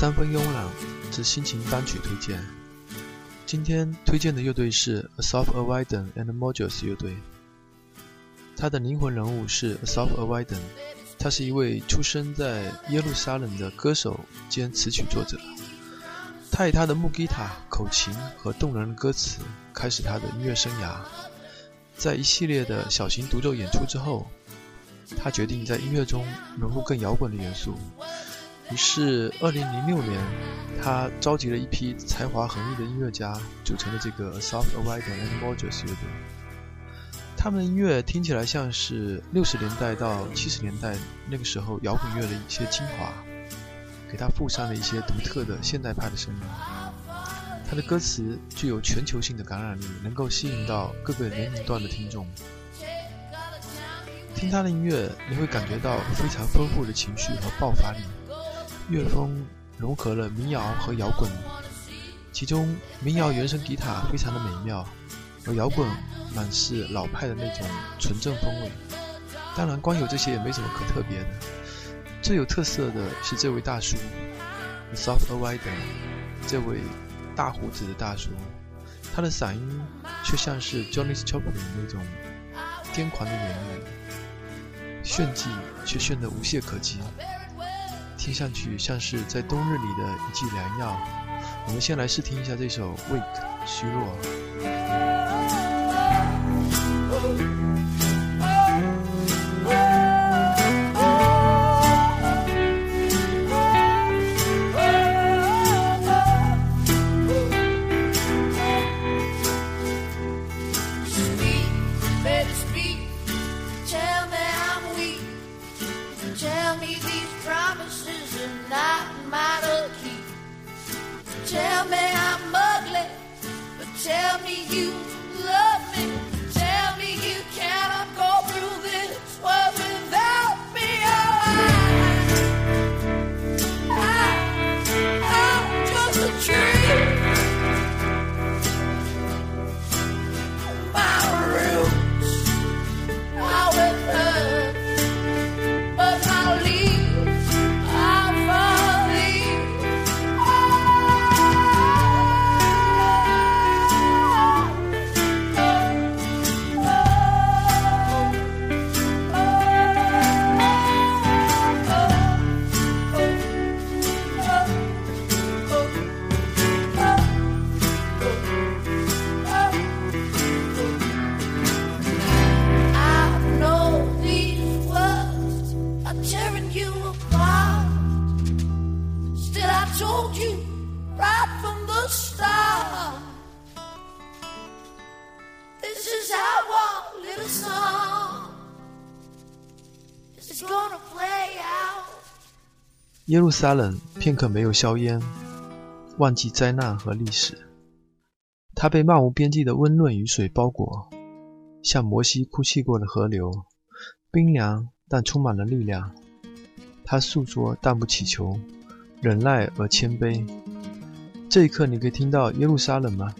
三分慵懒之心情单曲推荐。今天推荐的乐队是 Asaf Avidan and Modules 乐队。他的灵魂人物是 Asaf Avidan，他是一位出生在耶路撒冷的歌手兼词曲作者。他以他的木吉他、口琴和动人的歌词开始他的音乐生涯。在一系列的小型独奏演出之后，他决定在音乐中融入更摇滚的元素。于是，二零零六年，他召集了一批才华横溢的音乐家，组成了这个 Soft Avidan and Modest 乐队。他们的音乐听起来像是六十年代到七十年代那个时候摇滚乐的一些精华，给他附上了一些独特的现代派的声音。他的歌词具有全球性的感染力，能够吸引到各个年龄段的听众。听他的音乐，你会感觉到非常丰富的情绪和爆发力。乐风融合了民谣和摇滚，其中民谣原声吉他非常的美妙，而摇滚满是老派的那种纯正风味。当然，光有这些也没什么可特别的。最有特色的是这位大叔，The，Soft Avidan，这位大胡子的大叔，他的嗓音却像是 Johnny Joplin 那种癫狂的演绎，炫技却炫得无懈可击。听上去像是在冬日里的一剂良药。我们先来试听一下这首《Weak》虚弱。Told you right from the start. This is how our little song is gonna play out. 耶路撒冷片刻没有硝烟，忘记灾难和历史。它被漫无边际的温润雨水包裹，像摩西哭泣过的河流，冰凉但充满了力量。它诉说但不祈求，忍耐而谦卑。这一刻，你可以听到耶路撒冷吗？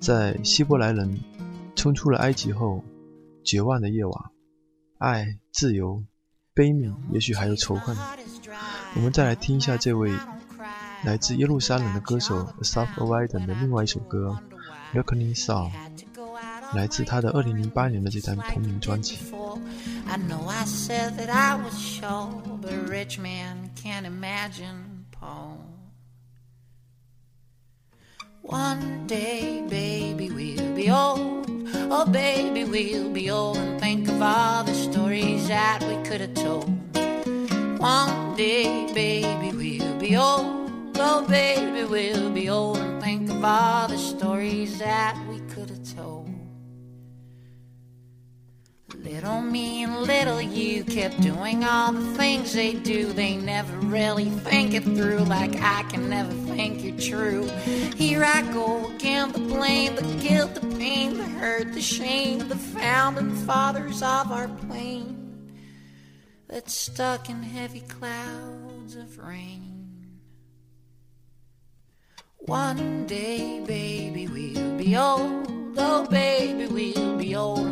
在希伯来人冲出了埃及后，绝望的夜晚，爱、自由、悲悯，也许还有仇恨。我们再来听一下这位来自耶路撒冷的歌手 Asaf Avidan 的另外一首歌《Reckoning Song》，来自他的2008年的这张同名专辑。I know I said that I was sure, but a rich man can't imagine Paul. One day, baby, we'll be old. Oh, baby, we'll be old and think of all the stories that we could have told. One day, baby, we'll be old. Oh, baby, we'll be old and think of all the stories that we Little me and little you kept doing all the things they do. They never really think it through, like I can never think you're true. Here I go again, the blame, the guilt, the pain, the hurt, the shame, the founding fathers of our plane that's stuck in heavy clouds of rain. One day, baby, we'll be old. Oh, baby, we'll be old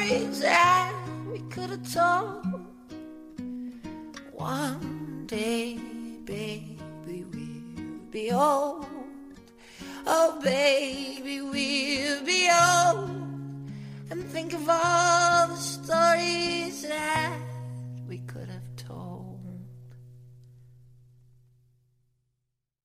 stories that we could have told. One day, baby, we'll be old. Oh, baby, we'll